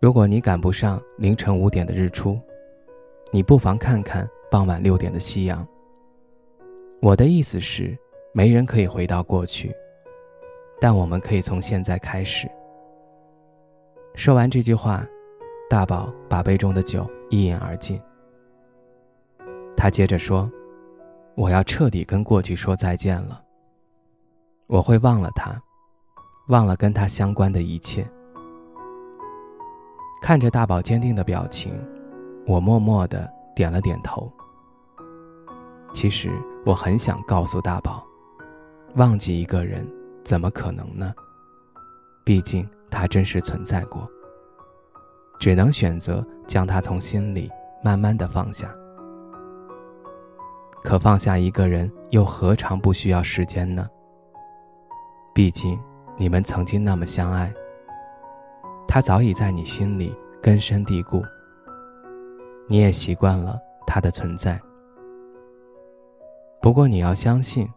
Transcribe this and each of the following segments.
如果你赶不上凌晨五点的日出，你不妨看看傍晚六点的夕阳。我的意思是，没人可以回到过去，但我们可以从现在开始。说完这句话，大宝把杯中的酒一饮而尽。他接着说：“我要彻底跟过去说再见了。我会忘了他，忘了跟他相关的一切。”看着大宝坚定的表情，我默默的点了点头。其实我很想告诉大宝，忘记一个人怎么可能呢？毕竟他真实存在过。只能选择将他从心里慢慢的放下。可放下一个人，又何尝不需要时间呢？毕竟你们曾经那么相爱。他早已在你心里根深蒂固，你也习惯了他的存在。不过你要相信，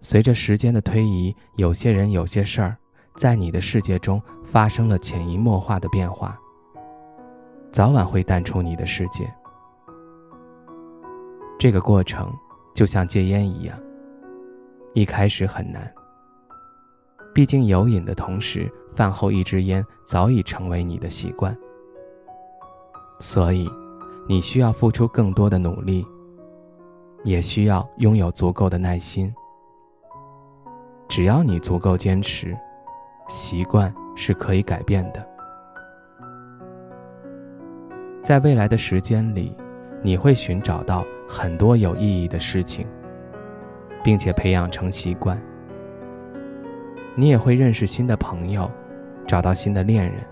随着时间的推移，有些人、有些事儿，在你的世界中发生了潜移默化的变化，早晚会淡出你的世界。这个过程就像戒烟一样，一开始很难。毕竟有瘾的同时。饭后一支烟早已成为你的习惯，所以你需要付出更多的努力，也需要拥有足够的耐心。只要你足够坚持，习惯是可以改变的。在未来的时间里，你会寻找到很多有意义的事情，并且培养成习惯。你也会认识新的朋友。找到新的恋人，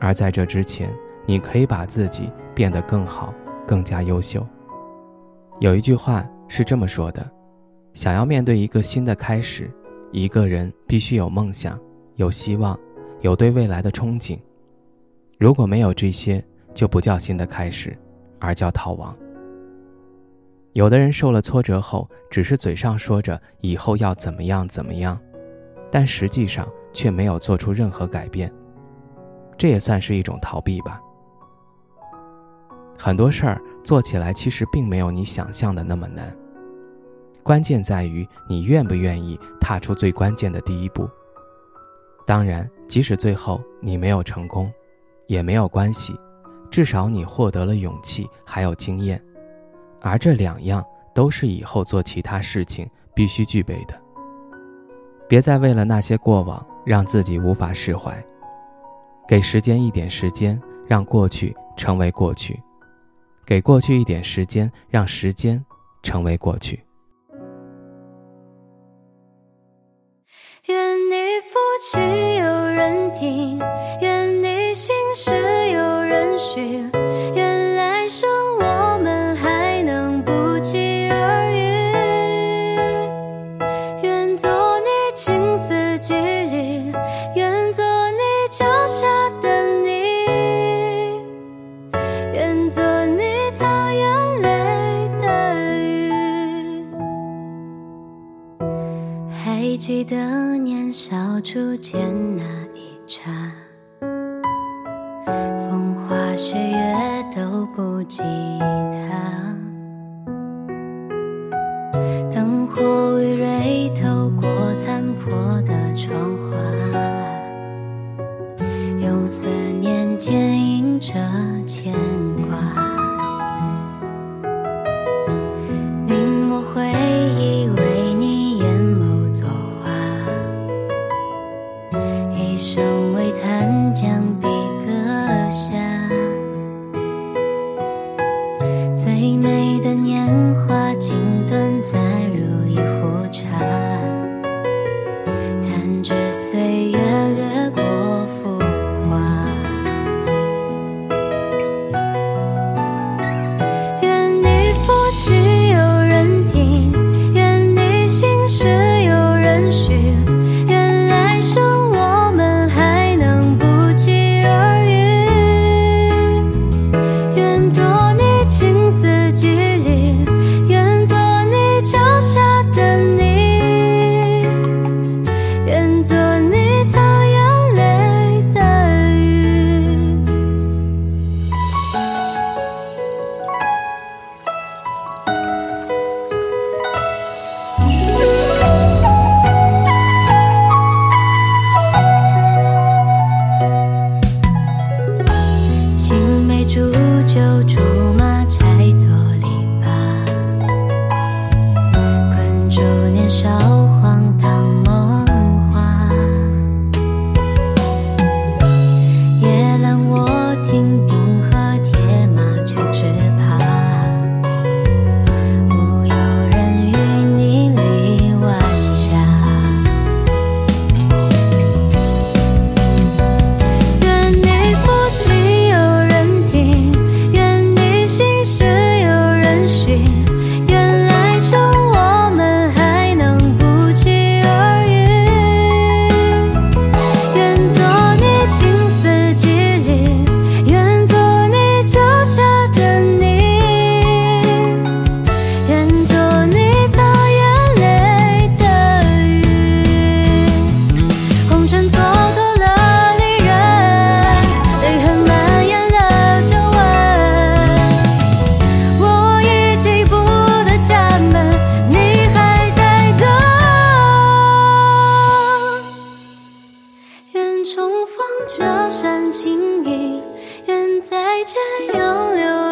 而在这之前，你可以把自己变得更好、更加优秀。有一句话是这么说的：想要面对一个新的开始，一个人必须有梦想、有希望、有对未来的憧憬。如果没有这些，就不叫新的开始，而叫逃亡。有的人受了挫折后，只是嘴上说着以后要怎么样怎么样，但实际上。却没有做出任何改变，这也算是一种逃避吧。很多事儿做起来其实并没有你想象的那么难，关键在于你愿不愿意踏出最关键的第一步。当然，即使最后你没有成功，也没有关系，至少你获得了勇气还有经验，而这两样都是以后做其他事情必须具备的。别再为了那些过往。让自己无法释怀，给时间一点时间，让过去成为过去；给过去一点时间，让时间成为过去。做你草原泪的雨，还记得年少初见那一刹，风花雪月都不及他。灯火微蕊透过残破的窗花，用思念剪映着牵重逢折扇轻盈愿再见杨柳